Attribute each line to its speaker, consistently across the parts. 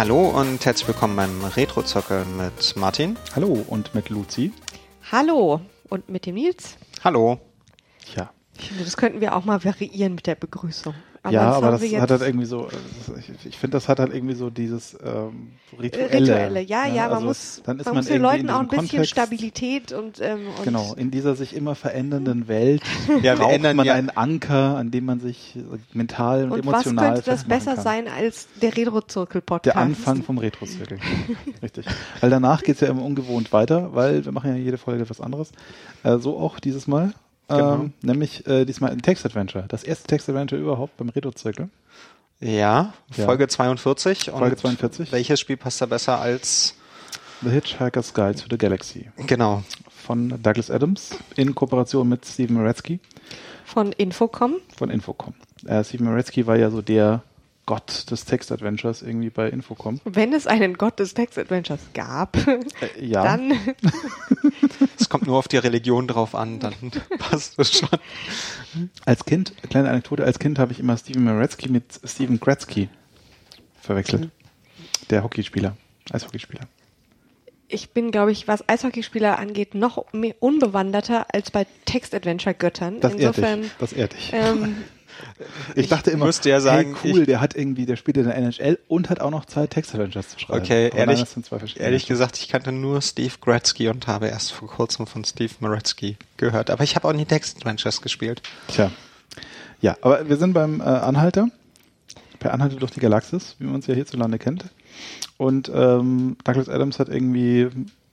Speaker 1: Hallo und herzlich willkommen beim Retro-Zockel mit Martin.
Speaker 2: Hallo und mit Luzi.
Speaker 3: Hallo und mit dem Nils.
Speaker 1: Hallo.
Speaker 2: Ja.
Speaker 3: Ich finde, das könnten wir auch mal variieren mit der Begrüßung.
Speaker 2: Aber ja, aber das hat halt irgendwie so, ich, ich finde, das hat halt irgendwie so dieses ähm, Rituelle.
Speaker 3: Rituelle, ja, ja, man
Speaker 2: also
Speaker 3: muss,
Speaker 2: dann ist
Speaker 3: man muss den Leuten auch
Speaker 2: in
Speaker 3: ein bisschen
Speaker 2: Kontext-
Speaker 3: Stabilität und, ähm, und
Speaker 2: Genau, in dieser sich immer verändernden Welt
Speaker 1: Ja,
Speaker 2: braucht
Speaker 1: ändern
Speaker 2: man
Speaker 1: ja-
Speaker 2: einen Anker, an dem man sich äh, mental und,
Speaker 3: und was
Speaker 2: emotional
Speaker 3: könnte das besser
Speaker 2: kann.
Speaker 3: sein als der Retro-Zirkel-Podcast?
Speaker 2: Der Anfang vom Retro-Zirkel. Richtig. Weil danach geht's ja immer ungewohnt weiter, weil wir machen ja jede Folge etwas anderes. Äh, so auch dieses Mal.
Speaker 1: Genau.
Speaker 2: Ähm, nämlich äh, diesmal ein Text-Adventure. Das erste Text-Adventure überhaupt beim Retro-Zirkel.
Speaker 1: Ja,
Speaker 2: Ja.
Speaker 1: Folge 42.
Speaker 2: Folge
Speaker 1: und
Speaker 2: 42.
Speaker 1: Welches Spiel passt da besser als...
Speaker 2: The Hitchhiker's Guide to the Galaxy.
Speaker 1: Genau.
Speaker 2: von Douglas Adams in Kooperation mit Steven Moretzky
Speaker 3: Von Infocom.
Speaker 2: von Infocom. Äh, Steven Moretzky war ja so der Gott des Text-Adventures irgendwie bei Infocom.
Speaker 3: Wenn es einen Gott des Text-Adventures gab,
Speaker 2: Äh, ja,
Speaker 3: dann
Speaker 1: Es kommt nur auf die Religion drauf an, dann passt es schon.
Speaker 2: als Kind, kleine Anekdote, als Kind habe ich immer Steven Moretzky mit Steven Gretzky verwechselt. Der Hockeyspieler, Eishockeyspieler.
Speaker 3: ich bin, glaube ich, was Eishockeyspieler angeht, noch mehr unbewanderter als bei Text-Adventure-Göttern.
Speaker 2: Das ehrt
Speaker 3: Insofern,
Speaker 2: dich. Das ehrt dich.
Speaker 3: ähm,
Speaker 2: ich dachte immer,
Speaker 1: müsste ja sagen,
Speaker 2: hey, cool,
Speaker 1: ich-
Speaker 2: der hat irgendwie, der spielt in der NHL und hat auch noch Zeit, Text-Adventures zu schreiben.
Speaker 1: Okay,
Speaker 2: Aber
Speaker 1: ehrlich, ehrlich gesagt, ich kannte nur Steve Gretzky und habe erst vor kurzem von Steve Moretzky gehört. Aber ich habe auch nie Text-Adventures gespielt.
Speaker 2: Tja. Ja, aber wir sind beim äh, Anhalter. Per Anhalter durch die Galaxis, wie man es ja hierzulande kennt. Und ähm, Douglas Adams hat irgendwie,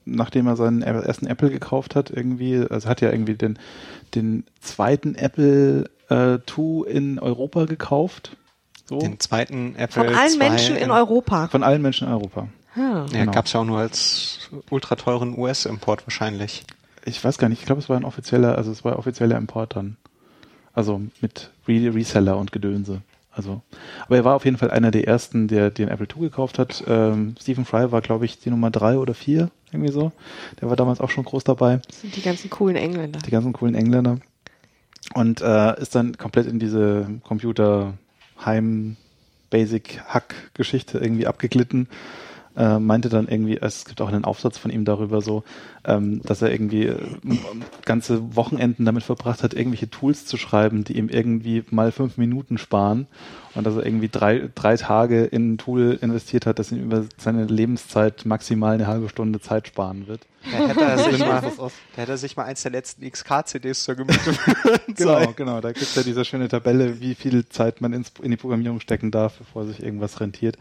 Speaker 2: nachdem er seinen ersten Apple gekauft hat, irgendwie, also hat ja irgendwie den, den zweiten Apple äh, II in Europa gekauft. So.
Speaker 1: Den zweiten Apple
Speaker 3: von allen Menschen in Europa.
Speaker 2: Von allen Menschen in Europa.
Speaker 3: Ah.
Speaker 1: Ja,
Speaker 2: Genau.
Speaker 1: gab's ja auch nur als ultra teuren US-Import wahrscheinlich.
Speaker 2: Ich weiß gar nicht, ich glaube, es war ein offizieller, also es war offizieller Import dann. Also mit Re Reseller und Gedönse. Also, aber er war auf jeden Fall einer der ersten, der den Apple II gekauft hat. Ähm, Stephen Fry war, glaube ich, die Nummer drei oder vier, irgendwie so. Der war damals auch schon groß dabei,
Speaker 3: Das sind die ganzen coolen Engländer.
Speaker 2: die ganzen coolen Engländer. Und äh, ist dann komplett in diese Computer Heim Basic Hack Geschichte irgendwie abgeglitten. Äh, meinte dann irgendwie, es gibt auch einen Aufsatz von ihm darüber so, ähm, dass er irgendwie äh, ganze Wochenenden damit verbracht hat, irgendwelche Tools zu schreiben, die ihm irgendwie mal fünf Minuten sparen und dass er irgendwie drei, drei Tage in ein Tool investiert hat, das ihm über seine Lebenszeit maximal eine halbe Stunde Zeit sparen wird.
Speaker 1: Da hätte er sich mal, da hätte er sich mal eins der letzten XK-CDs zur Gemüte
Speaker 2: Genau, genau. Da gibt's ja diese schöne Tabelle, wie viel Zeit man ins, in die Programmierung stecken darf, bevor sich irgendwas rentiert.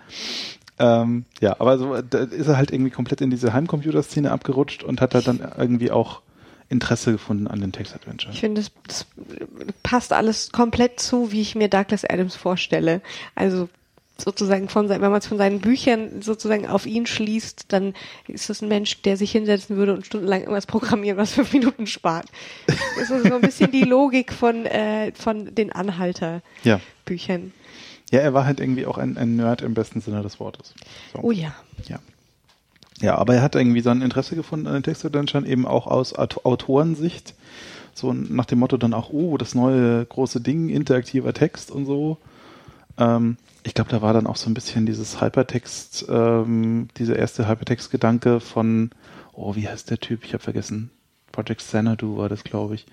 Speaker 2: Ähm, ja, aber so, da ist er halt irgendwie komplett in diese Heimcomputer-Szene abgerutscht und hat halt dann irgendwie auch Interesse gefunden an den Text-Adventure.
Speaker 3: Ich finde, das, das passt alles komplett zu, wie ich mir Douglas Adams vorstelle. Also sozusagen von wenn man es von seinen Büchern sozusagen auf ihn schließt, dann ist das ein Mensch, der sich hinsetzen würde und stundenlang irgendwas programmieren, was fünf Minuten spart. Das ist so ein bisschen die Logik von, äh, von den Anhalter-Büchern.
Speaker 2: Ja. Ja, er war halt irgendwie auch ein, ein Nerd im besten Sinne des Wortes. So.
Speaker 3: Oh ja.
Speaker 2: Ja. Ja, aber er hat irgendwie so ein Interesse gefunden an den Textadventuren, eben auch aus Aut- Autorensicht. So nach dem Motto dann auch, oh, das neue große Ding, interaktiver Text und so. Ähm, ich glaube, da war dann auch so ein bisschen dieses Hypertext, ähm, dieser erste Hypertext-Gedanke von, oh, wie heißt der Typ? Ich habe vergessen. Project Xanadu war das, glaube ich.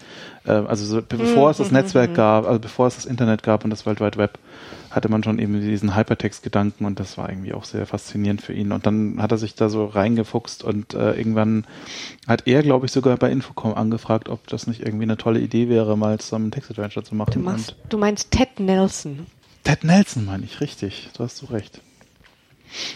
Speaker 2: Ähm, also so, be- bevor es das Netzwerk gab, also bevor es das Internet gab und das World Wide Web, hatte man schon eben diesen Hypertext-Gedanken und das war irgendwie auch sehr faszinierend für ihn. Und dann hat er sich da so reingefuchst und äh, irgendwann hat er, glaube ich, sogar bei Infocom angefragt, ob das nicht irgendwie eine tolle Idee wäre, mal zusammen ein Text-Adventure zu machen.
Speaker 3: Du, machst, du meinst Ted Nelson.
Speaker 2: Ted Nelson meine ich, richtig. Du hast so recht.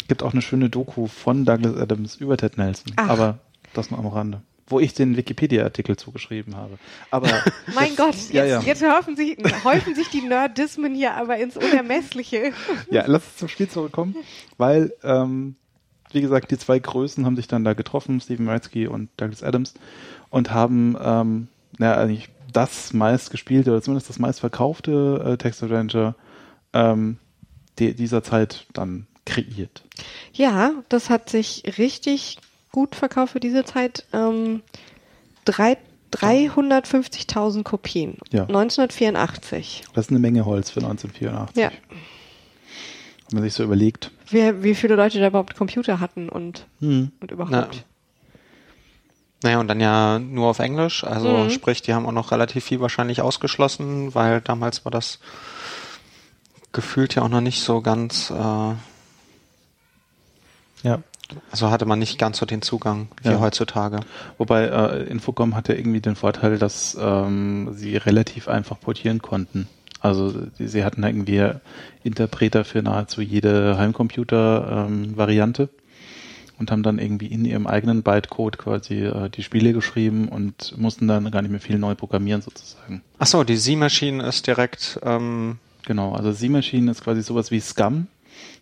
Speaker 2: Gibt auch eine schöne Doku von Douglas Adams über Ted Nelson.
Speaker 3: Ach.
Speaker 2: Aber das nur am Rande. Wo ich den Wikipedia-Artikel zugeschrieben habe. Aber
Speaker 3: Mein Gott, jetzt,
Speaker 2: Ja, ja.
Speaker 3: jetzt häufen sich, häufen sich die Nerdismen hier aber ins Unermessliche.
Speaker 2: ja, lass uns zum Spiel zurückkommen, weil, ähm, wie gesagt, die zwei Größen haben sich dann da getroffen, Stephen Moretzky und Douglas Adams, und haben, ähm, na, eigentlich das meistgespielte oder zumindest das meistverkaufte äh, Text-Adventure ähm, die, dieser Zeit dann kreiert.
Speaker 3: Ja, das hat sich richtig gut verkauft für diese Zeit. Ähm, drei, 350.000 Kopien.
Speaker 2: Ja.
Speaker 3: 1984.
Speaker 2: Das ist eine Menge Holz für 1984.
Speaker 3: Ja.
Speaker 2: Wenn man sich so überlegt,
Speaker 3: wie, wie viele Leute da überhaupt Computer hatten und,
Speaker 2: Hm.
Speaker 3: und überhaupt.
Speaker 1: Na, naja, und dann ja nur auf Englisch. Also
Speaker 3: Mhm.
Speaker 1: sprich, die haben auch noch relativ viel wahrscheinlich ausgeschlossen, weil damals war das gefühlt ja auch noch nicht so ganz, äh,
Speaker 2: Ja.
Speaker 1: Also hatte man nicht ganz so den Zugang wie
Speaker 2: Ja.
Speaker 1: heutzutage.
Speaker 2: Wobei äh, Infocom hatte irgendwie den Vorteil, dass ähm, sie relativ einfach portieren konnten. Also die, sie hatten irgendwie Interpreter für nahezu jede Heimcomputer-Variante und haben dann irgendwie in ihrem eigenen Bytecode quasi äh, die Spiele geschrieben und mussten dann gar nicht mehr viel neu programmieren sozusagen.
Speaker 1: Ach so, die Z-Machine ist direkt, ähm,
Speaker 2: Genau, also Z-Machine ist quasi sowas wie Scum,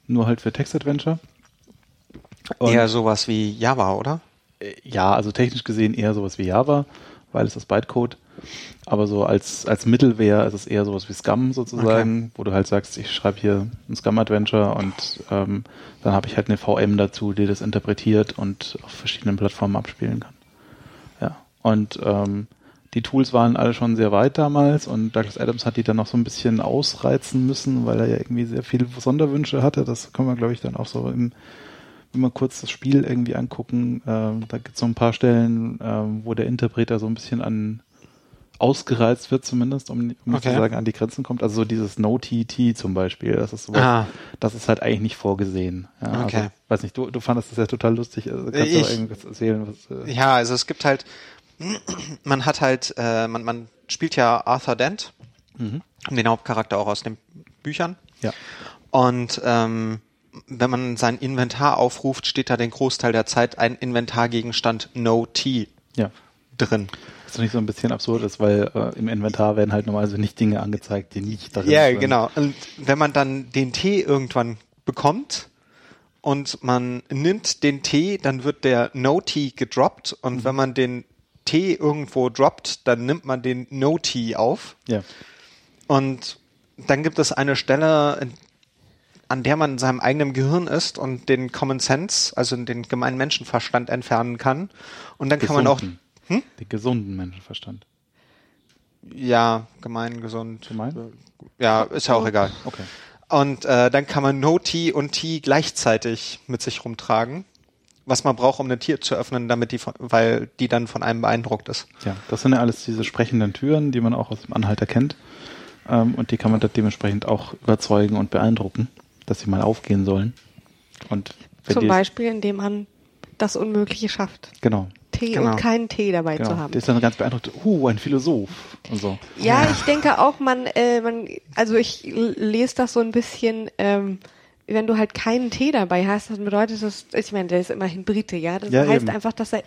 Speaker 2: nur halt für Text-Adventure. Und-
Speaker 1: eher sowas wie Java, oder?
Speaker 2: Äh, Ja, also technisch gesehen eher sowas wie Java, weil es das Bytecode. Aber so als, als Mittelware ist es eher sowas wie Scum sozusagen, wo du halt sagst, ich schreibe hier ein Scum-Adventure und ähm, dann habe ich halt eine VM dazu, die das interpretiert und auf verschiedenen Plattformen abspielen kann. Ja. Und ähm, die Tools waren alle schon sehr weit damals und Douglas Adams hat die dann noch so ein bisschen ausreizen müssen, weil er ja irgendwie sehr viele Sonderwünsche hatte. Das können wir, glaube ich, dann auch so im wir kurz das Spiel irgendwie angucken, ähm, da gibt es so ein paar Stellen, ähm, wo der Interpreter so ein bisschen an ausgereizt wird zumindest, um, um
Speaker 1: Okay.
Speaker 2: zu sagen, an die Grenzen kommt. Also so dieses No-TT zum Beispiel, das ist sowas,
Speaker 1: Ah.
Speaker 2: das ist halt eigentlich nicht vorgesehen. Ja,
Speaker 1: Okay.
Speaker 2: Also, weiß nicht, du, du fandest das ja total lustig. Also kannst du
Speaker 1: Ich-
Speaker 2: aber irgendwas erzählen? Was, äh,
Speaker 1: Ja, also es gibt halt, man hat halt, äh, man, man spielt ja Arthur Dent, den Hauptcharakter auch aus den Büchern.
Speaker 2: ja.
Speaker 1: Und ähm, wenn man sein Inventar aufruft, steht da den Großteil der Zeit ein Inventargegenstand No T
Speaker 2: ja.
Speaker 1: drin.
Speaker 2: Das ist nicht so ein bisschen absurd ist, weil äh, im Inventar werden halt normalerweise nicht Dinge angezeigt, die nicht darin
Speaker 1: Ja,
Speaker 2: sind.
Speaker 1: genau. Und wenn man dann den Tee irgendwann bekommt und man nimmt den Tee, dann wird der No-Tee gedroppt und wenn man den Tee irgendwo droppt, dann nimmt man den No-Tee auf
Speaker 2: Ja.
Speaker 1: und dann gibt es eine Stelle, an der man in seinem eigenen Gehirn ist und den Common Sense, also den gemeinen Menschenverstand entfernen kann. Und dann kann man auch,
Speaker 2: Gesunden.
Speaker 1: Hm?
Speaker 2: Den gesunden Menschenverstand.
Speaker 1: ja, gemein, gesund.
Speaker 2: Gemein?
Speaker 1: Ja, ist ja auch egal.
Speaker 2: Okay.
Speaker 1: Und äh, dann kann man No T und T gleichzeitig mit sich rumtragen, was man braucht, um eine Tür zu öffnen, damit die, von, weil die dann von einem beeindruckt ist.
Speaker 2: Ja, das sind ja alles diese sprechenden Türen, die man auch aus dem Anhalter kennt. Ähm, und die kann man dann dementsprechend auch überzeugen und beeindrucken, dass sie mal aufgehen sollen. Und wenn
Speaker 3: Zum Beispiel, indem man das Unmögliche schafft.
Speaker 2: Genau.
Speaker 3: Tee
Speaker 1: Genau.
Speaker 3: und keinen Tee dabei zu
Speaker 2: genau.
Speaker 3: haben.
Speaker 2: Der ist dann ganz beeindruckt, uh, ein Philosoph und so.
Speaker 3: Ja, ich denke auch, man, äh, man, also ich lese das so ein bisschen, ähm, wenn du halt keinen Tee dabei hast, dann bedeutet das, ich meine, der ist immerhin Brite, ja. Das
Speaker 2: Ja,
Speaker 3: heißt
Speaker 2: eben.
Speaker 3: einfach, dass er,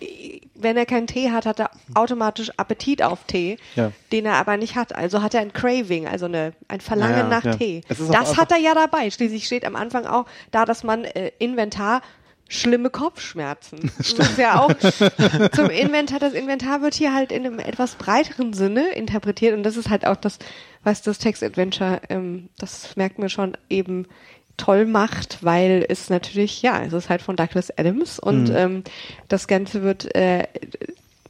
Speaker 3: wenn er keinen Tee hat, hat er automatisch Appetit auf Tee,
Speaker 2: Ja.
Speaker 3: den er aber nicht hat. Also hat er ein Craving, also eine, ein Verlangen
Speaker 1: Ja,
Speaker 3: nach. Tee. Das hat er ja dabei. Schließlich steht am Anfang auch da, dass man äh, Inventar schlimme Kopfschmerzen. Das ist ja auch zum Inventar. Das Inventar wird hier halt in einem etwas breiteren Sinne interpretiert und das ist halt auch das, was das Text-Adventure, ähm, das merkt man schon eben toll macht, weil es natürlich, ja, es ist halt von Douglas Adams und ähm, das Ganze wird äh,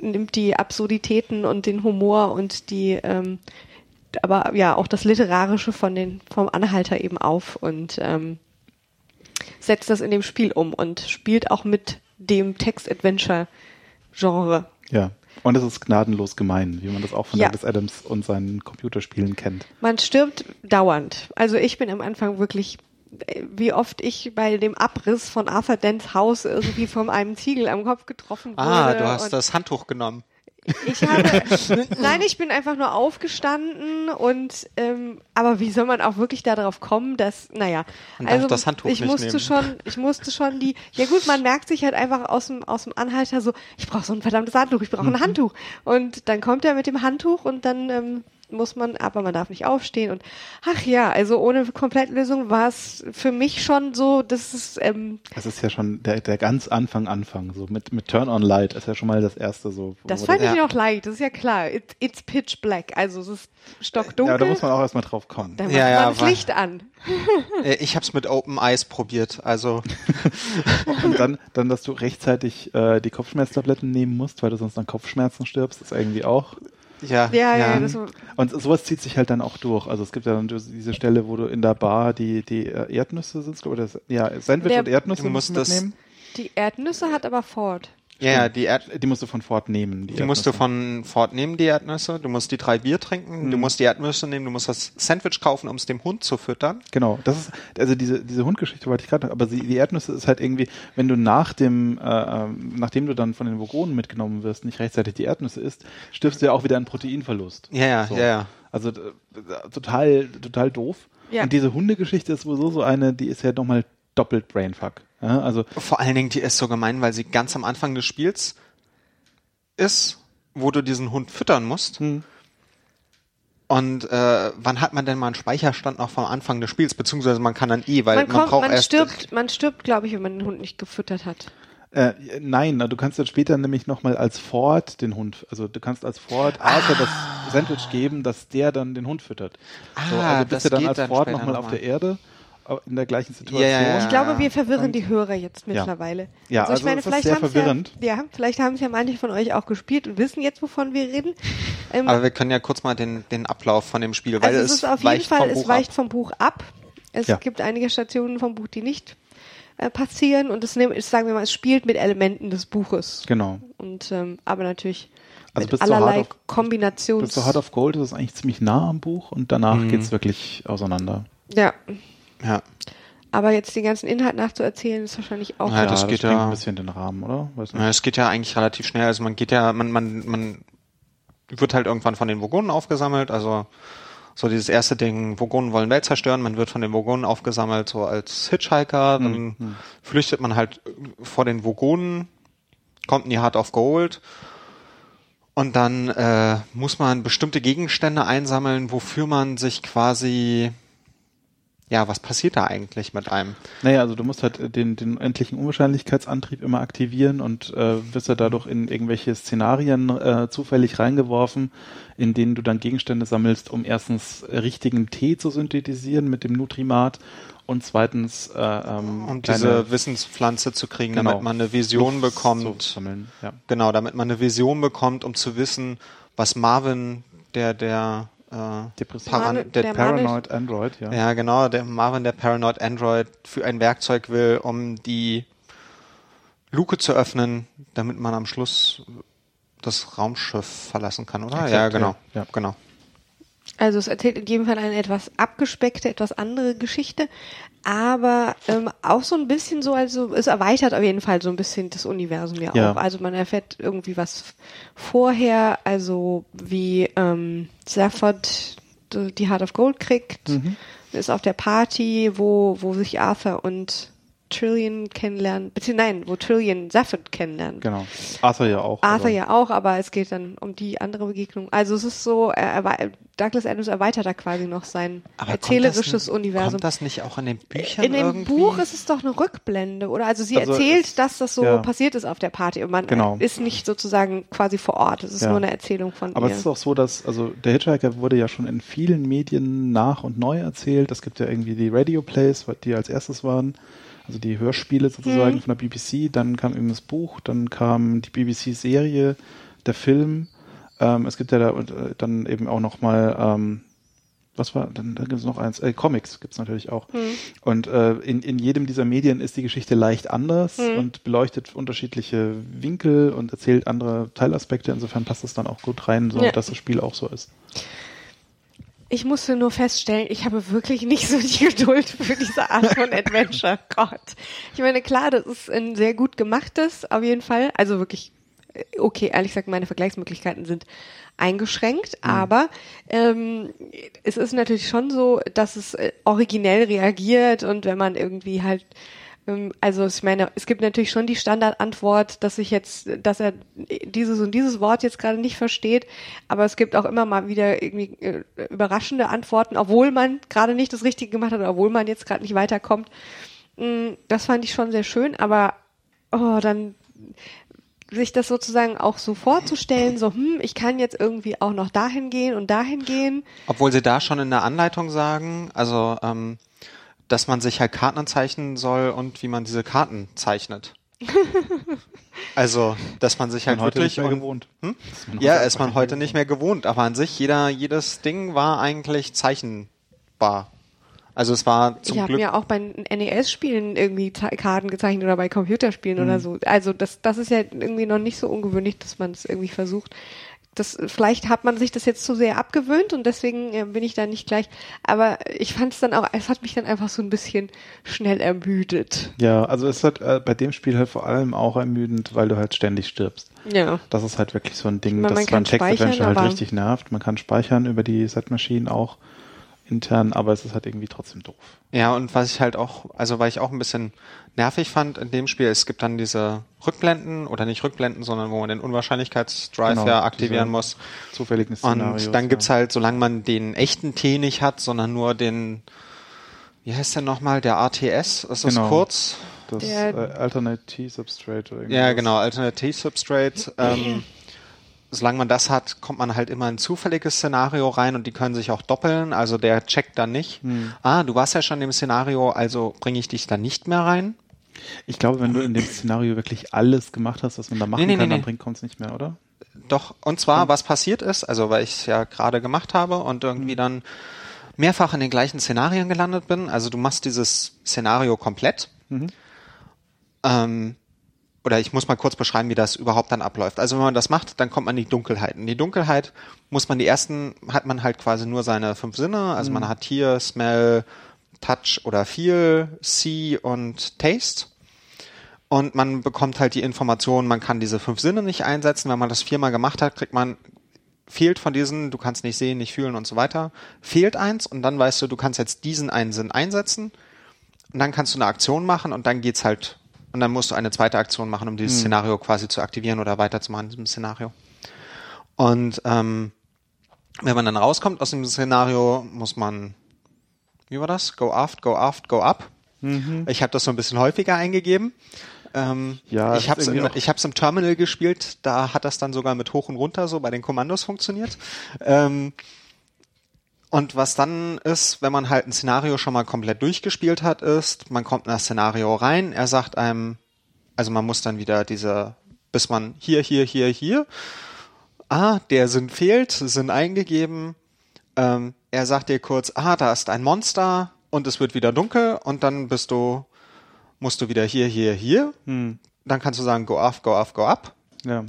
Speaker 3: nimmt die Absurditäten und den Humor und die ähm, aber ja auch das Literarische von den vom Anhalter eben auf und ähm, setzt das in dem Spiel um und spielt auch mit dem Text-Adventure-Genre.
Speaker 2: Ja. Und es ist gnadenlos gemein, wie man das auch von
Speaker 3: Ja.
Speaker 2: Douglas Adams und seinen Computerspielen kennt.
Speaker 3: Man stirbt dauernd. Also ich bin am Anfang wirklich, wie oft ich bei dem Abriss von Arthur Dents Haus irgendwie von einem Ziegel am Kopf getroffen wurde.
Speaker 1: Ah, du hast das Handtuch genommen.
Speaker 3: Ich habe, nein, ich bin einfach nur aufgestanden und, ähm, aber wie soll man auch wirklich darauf kommen, dass, naja, also
Speaker 1: das Handtuch
Speaker 3: ich musste
Speaker 1: nehmen.
Speaker 3: schon, ich musste schon die, ja gut, man merkt sich halt einfach aus dem, aus dem Anhalter so, ich brauche so ein verdammtes Handtuch, ich brauche
Speaker 1: Mhm.
Speaker 3: ein Handtuch und dann kommt er mit dem Handtuch und dann ähm, muss man, aber man darf nicht aufstehen und ach ja, also ohne Komplettlösung war es für mich schon so, dass es ähm,
Speaker 2: Das ist ja schon der, der ganz Anfang Anfang. So mit, mit Turn on Light ist ja schon mal das erste so.
Speaker 3: das fand ich
Speaker 1: Ja.
Speaker 3: noch leicht, das ist ja klar, It, it's pitch black, also es ist stockdunkel.
Speaker 2: Ja, da muss man auch erstmal drauf kommen.
Speaker 3: Dann macht
Speaker 1: Ja, ja,
Speaker 3: man das Licht an.
Speaker 1: Äh, Ich habe es mit Open Eyes probiert. Also
Speaker 2: Und dann, dann, dass du rechtzeitig äh, die Kopfschmerztabletten nehmen musst, weil du sonst an Kopfschmerzen stirbst, ist irgendwie auch.
Speaker 1: Ja,
Speaker 3: Ja, ja,
Speaker 1: ja.
Speaker 3: das,
Speaker 2: Und sowas zieht sich halt dann auch durch. Also es gibt ja dann diese Stelle, wo du in der Bar die, die äh, Erdnüsse sind, das, ja, Sandwich
Speaker 3: Der-
Speaker 2: und Erdnüsse
Speaker 1: Du
Speaker 2: musst du
Speaker 1: das-
Speaker 2: mitnehmen.
Speaker 3: die Erdnüsse hat aber Ford.
Speaker 1: Ja, ja, die Erd
Speaker 2: Die musst du von Ford nehmen.
Speaker 1: Die musst du von Ford nehmen, die Erdnüsse. Du musst die drei Bier trinken. Du
Speaker 2: Mhm.
Speaker 1: musst die Erdnüsse nehmen. Du musst das Sandwich kaufen, um es dem Hund zu füttern.
Speaker 2: Genau, das ist, also diese, diese Hundgeschichte wollte ich gerade, aber die, die Erdnüsse ist halt irgendwie, wenn du nach dem, äh, ähm, nachdem du dann von den Vogonen mitgenommen wirst, nicht rechtzeitig die Erdnüsse isst, stirbst du ja auch wieder einen Proteinverlust.
Speaker 1: Ja, ja,
Speaker 2: So.
Speaker 1: ja, ja.
Speaker 2: Also total, total doof.
Speaker 3: Ja.
Speaker 2: Und diese Hundegeschichte ist sowieso so eine, die ist ja nochmal doppelt Brainfuck. Ja, also
Speaker 1: Vor allen Dingen, die ist so gemein, weil sie ganz am Anfang des Spiels ist, wo du diesen Hund füttern musst.
Speaker 2: Hm.
Speaker 1: Und äh, wann hat man denn mal einen Speicherstand noch vom Anfang des Spiels? Beziehungsweise man kann dann eh, weil
Speaker 3: Man,
Speaker 1: man,
Speaker 3: kommt,
Speaker 1: braucht
Speaker 3: man
Speaker 1: erst
Speaker 3: stirbt, man stirbt, glaube ich, wenn man den Hund nicht gefüttert hat.
Speaker 2: Äh, nein, na, du kannst dann später nämlich nochmal als Ford den Hund, also du kannst als Ford Arthur das Sandwich geben, dass der dann den Hund füttert. so,
Speaker 1: Ah,
Speaker 2: also bist
Speaker 1: das
Speaker 2: du dann
Speaker 1: geht
Speaker 2: als Ford nochmal
Speaker 1: noch
Speaker 2: auf der Erde, in der gleichen Situation.
Speaker 1: Ja, ja, ja.
Speaker 3: Ich glaube, wir verwirren
Speaker 2: Und-
Speaker 3: die Hörer jetzt mittlerweile.
Speaker 2: Ja,
Speaker 3: ich
Speaker 2: also
Speaker 3: meine,
Speaker 2: es ist
Speaker 3: vielleicht
Speaker 2: sehr verwirrend.
Speaker 3: Ja, ja, vielleicht haben es ja manche von euch auch gespielt und wissen jetzt, wovon wir reden. Ähm,
Speaker 1: Aber wir können ja kurz mal den, den Ablauf von dem Spiel, weil
Speaker 3: also es
Speaker 1: es
Speaker 3: ist auf jeden Fall, es weicht
Speaker 1: ab.
Speaker 3: vom Buch ab. Es
Speaker 2: Ja.
Speaker 3: gibt einige Stationen vom Buch, die nicht äh, passieren und es es, sagen wir mal, es spielt mit Elementen des Buches.
Speaker 2: Genau.
Speaker 3: Und ähm, aber natürlich
Speaker 2: Also
Speaker 3: mit allerlei
Speaker 2: of-
Speaker 3: Kombinations.
Speaker 2: Bis zu Heart of Gold ist es eigentlich ziemlich nah am Buch und danach
Speaker 1: Mhm.
Speaker 2: geht's wirklich auseinander.
Speaker 3: ja,
Speaker 1: Ja.
Speaker 3: aber jetzt den ganzen Inhalt nachzuerzählen ist wahrscheinlich auch.
Speaker 1: Ja, das geht
Speaker 2: sprengt
Speaker 1: ja-
Speaker 2: ein bisschen den Rahmen, oder? Weiß nicht.
Speaker 1: Ja, es geht ja eigentlich relativ schnell. Also man geht ja, man, man, man wird halt irgendwann von den Vogonen aufgesammelt. Also so dieses erste Ding, Vogonen wollen Welt zerstören. Man wird von den Vogonen aufgesammelt, so als Hitchhiker. Dann flüchtet man halt vor den Vogonen, kommt in die Heart of Gold. Und dann äh, muss man bestimmte Gegenstände einsammeln, wofür man sich quasi ja, was passiert da eigentlich mit einem?
Speaker 2: Naja, also du musst halt äh, den, den endlichen Unwahrscheinlichkeitsantrieb immer aktivieren und äh, wirst ja dadurch in irgendwelche Szenarien äh, zufällig reingeworfen, in denen du dann Gegenstände sammelst, um erstens richtigen Tee zu synthetisieren mit dem Nutrimat und zweitens äh, ähm,
Speaker 1: Um
Speaker 2: kleine
Speaker 1: dieseWissenspflanze zu kriegen,
Speaker 2: Genau.
Speaker 1: damit man eine Vision
Speaker 2: Luft
Speaker 1: bekommt.
Speaker 2: sammeln. Ja.
Speaker 1: Genau, damit man eine Vision bekommt, um zu wissen, was Marvin, der, der, äh,
Speaker 2: Depressiv.
Speaker 1: Paran der,
Speaker 3: der
Speaker 2: Paranoid Android, ja.
Speaker 1: ja genau, der Marvin, der Paranoid Android, für ein Werkzeug will, um die Luke zu öffnen, damit man am Schluss das Raumschiff verlassen kann, oder?
Speaker 2: Exakt,
Speaker 1: ja, genau.
Speaker 2: ja. Ja.
Speaker 1: genau.
Speaker 3: Also es erzählt in jedem Fall eine etwas abgespeckte, etwas andere Geschichte, aber ähm, auch so ein bisschen so, also es erweitert auf jeden Fall so ein bisschen das Universum ja,
Speaker 2: Ja.
Speaker 3: auch. Also man erfährt irgendwie was vorher, also wie ähm, Safford die Heart of Gold kriegt, ist auf der Party, wo, wo sich Arthur und Trillian kennenlernen, beziehungsweise nein, wo Trillian Safford kennenlernen.
Speaker 2: Genau. Arthur ja auch.
Speaker 3: Arthur
Speaker 2: aber-
Speaker 3: ja auch, aber es geht dann um die andere Begegnung. Also es ist so, er, Douglas Adams erweitert da quasi noch sein
Speaker 1: Aber
Speaker 3: erzählerisches
Speaker 1: kommt das,
Speaker 3: Universum.
Speaker 1: Kommt das nicht auch in den Büchern
Speaker 3: In dem
Speaker 1: irgendwie?
Speaker 3: Buch ist es doch eine Rückblende, oder? Also sie
Speaker 2: Also
Speaker 3: erzählt,
Speaker 2: es-
Speaker 3: dass das so
Speaker 2: ja.
Speaker 3: passiert ist auf der Party und man
Speaker 2: Genau.
Speaker 3: ist nicht sozusagen quasi vor Ort. Es ist
Speaker 2: Ja.
Speaker 3: nur eine Erzählung von
Speaker 2: Aber
Speaker 3: ihr.
Speaker 2: es ist auch so, dass, also der Hitchhiker wurde ja schon in vielen Medien nach und neu erzählt. Es gibt ja irgendwie die Radio Plays, die als erstes waren, also die Hörspiele sozusagen
Speaker 3: Mhm.
Speaker 2: von der BBC. Dann kam eben das Buch, dann kam die BBC-Serie, der Film. Ähm, es gibt ja da äh, dann eben auch nochmal, ähm, was war, dann, dann gibt es noch eins, äh, Comics gibt es natürlich auch.
Speaker 3: Mhm.
Speaker 2: Und äh, in, in jedem dieser Medien ist die Geschichte leicht anders
Speaker 3: Mhm.
Speaker 2: und beleuchtet unterschiedliche Winkel und erzählt andere Teilaspekte. Insofern passt es dann auch gut rein, so
Speaker 3: Ja.
Speaker 2: dass das Spiel auch so ist.
Speaker 3: Ich musste nur feststellen, ich habe wirklich nicht so die Geduld für diese Art von Adventure. Gott. Ich meine, klar, das ist ein sehr gut gemachtes, auf jeden Fall. Also wirklich, äh, okay, ehrlich gesagt, meine Vergleichsmöglichkeiten sind eingeschränkt, aber ähm, es ist natürlich schon so, dass es äh, originell reagiert und wenn man irgendwie halt also ich meine, es gibt natürlich schon die Standardantwort, dass ich jetzt, dass er dieses und dieses Wort jetzt gerade nicht versteht, aber es gibt auch immer mal wieder irgendwie äh, überraschende Antworten, obwohl man gerade nicht das Richtige gemacht hat, obwohl man jetzt gerade nicht weiterkommt. Mm, Das fand ich schon sehr schön, aber oh, dann sich das sozusagen auch so vorzustellen, so, hm, ich kann jetzt irgendwie auch noch dahin gehen und dahin gehen.
Speaker 1: Obwohl sie da schon in der Anleitung sagen, also ähm, dass man sich halt Karten anzeichnen soll und wie man diese Karten zeichnet. Also, dass man sich halt
Speaker 2: Man heute
Speaker 1: wirklich
Speaker 2: nicht mehr
Speaker 1: und-
Speaker 2: gewohnt.
Speaker 1: Hm?
Speaker 2: Ist
Speaker 1: Ja, ist man heute nicht mehr gewohnt, aber an sich, jeder, jedes Ding war eigentlich zeichenbar. Also es war zum
Speaker 3: ich habe
Speaker 1: Glück.
Speaker 3: mir auch bei NES-Spielen irgendwie Karten gezeichnet oder bei Computerspielen
Speaker 1: Mhm.
Speaker 3: oder so. Also das, das ist ja irgendwie noch nicht so ungewöhnlich, dass man es irgendwie versucht. Das, vielleicht hat man sich das jetzt zu sehr abgewöhnt und deswegen bin ich da nicht gleich. Aber ich fand es dann auch, es hat mich dann einfach so ein bisschen schnell ermüdet.
Speaker 2: Ja, also es ist halt äh, bei dem Spiel halt vor allem auch ermüdend, weil du halt ständig stirbst.
Speaker 3: Ja.
Speaker 2: Das ist halt wirklich so ein Ding,
Speaker 3: Ich meine, man
Speaker 2: das beim
Speaker 3: kann speichern,
Speaker 2: Text-Adventure halt richtig nervt. Man kann speichern über die Set-Maschinen auch intern, aber es ist halt irgendwie trotzdem doof.
Speaker 1: Ja, und was ich halt auch, also weil ich auch ein bisschen nervig fand in dem Spiel, es gibt dann diese Rückblenden oder nicht Rückblenden, sondern wo man den Unwahrscheinlichkeitsdrive
Speaker 2: Genau,
Speaker 1: ja aktivieren muss.
Speaker 2: Zufälligen Szenarios.
Speaker 1: Und dann gibt's
Speaker 2: ja.
Speaker 1: halt, solange man den echten T nicht hat, sondern nur den, wie heißt der nochmal, der ATS, ist das
Speaker 2: Genau.
Speaker 1: kurz?
Speaker 2: das äh, Alternate T-Substrate oder
Speaker 1: Ja, genau, Alternative Substrate. Ähm, solange man das hat, kommt man halt immer in ein zufälliges Szenario rein und die können sich auch doppeln. Also der checkt dann nicht.
Speaker 2: Hm.
Speaker 1: Ah, du warst ja schon im Szenario, also bringe ich dich dann nicht mehr rein.
Speaker 2: Ich glaube, wenn du in dem Szenario wirklich alles gemacht hast, was man da machen
Speaker 1: Nee, nee,
Speaker 2: kann,
Speaker 1: nee,
Speaker 2: dann bringt kommt's nicht mehr, oder?
Speaker 1: Doch, und zwar, was passiert ist, also weil ich es ja gerade gemacht habe und irgendwie dann mehrfach in den gleichen Szenarien gelandet bin. Also du machst dieses Szenario komplett. Ähm, oder ich muss mal kurz beschreiben, wie das überhaupt dann abläuft. Also wenn man das macht, dann kommt man in die Dunkelheit. In die Dunkelheit muss man die ersten, hat man halt quasi nur seine fünf Sinne. Also man hat hier Smell, Touch oder Feel, See und Taste. Und man bekommt halt die Information, man kann diese fünf Sinne nicht einsetzen. Wenn man das viermal gemacht hat, kriegt man, fehlt von diesen, du kannst nicht sehen, nicht fühlen und so weiter, fehlt eins und dann weißt du, du kannst jetzt diesen einen Sinn einsetzen und dann kannst du eine Aktion machen und dann geht's halt, und dann musst du eine zweite Aktion machen, um dieses Szenario quasi zu aktivieren oder weiterzumachen in diesem Szenario. Und ähm, wenn man dann rauskommt aus dem Szenario, muss man, wie war das? Go aft, go aft, go up. Ich habe das so ein bisschen häufiger eingegeben. Ähm,
Speaker 2: Ja,
Speaker 1: ich habe es im,
Speaker 2: auch-
Speaker 1: ich hab's im Terminal gespielt, da hat das dann sogar mit hoch und runter so bei den Kommandos funktioniert. Ähm, und was dann ist, wenn man halt ein Szenario schon mal komplett durchgespielt hat, ist, man kommt in das Szenario rein, er sagt einem, also man muss dann wieder diese, bis man hier, hier, hier, hier, ah, der Sinn fehlt, Sinn eingegeben, ähm, er sagt dir kurz, ah, da ist ein Monster und es wird wieder dunkel und dann bist du, musst du wieder hier, hier, hier.
Speaker 2: Hm.
Speaker 1: Dann kannst du sagen, go off, go off, go up.
Speaker 2: Ja.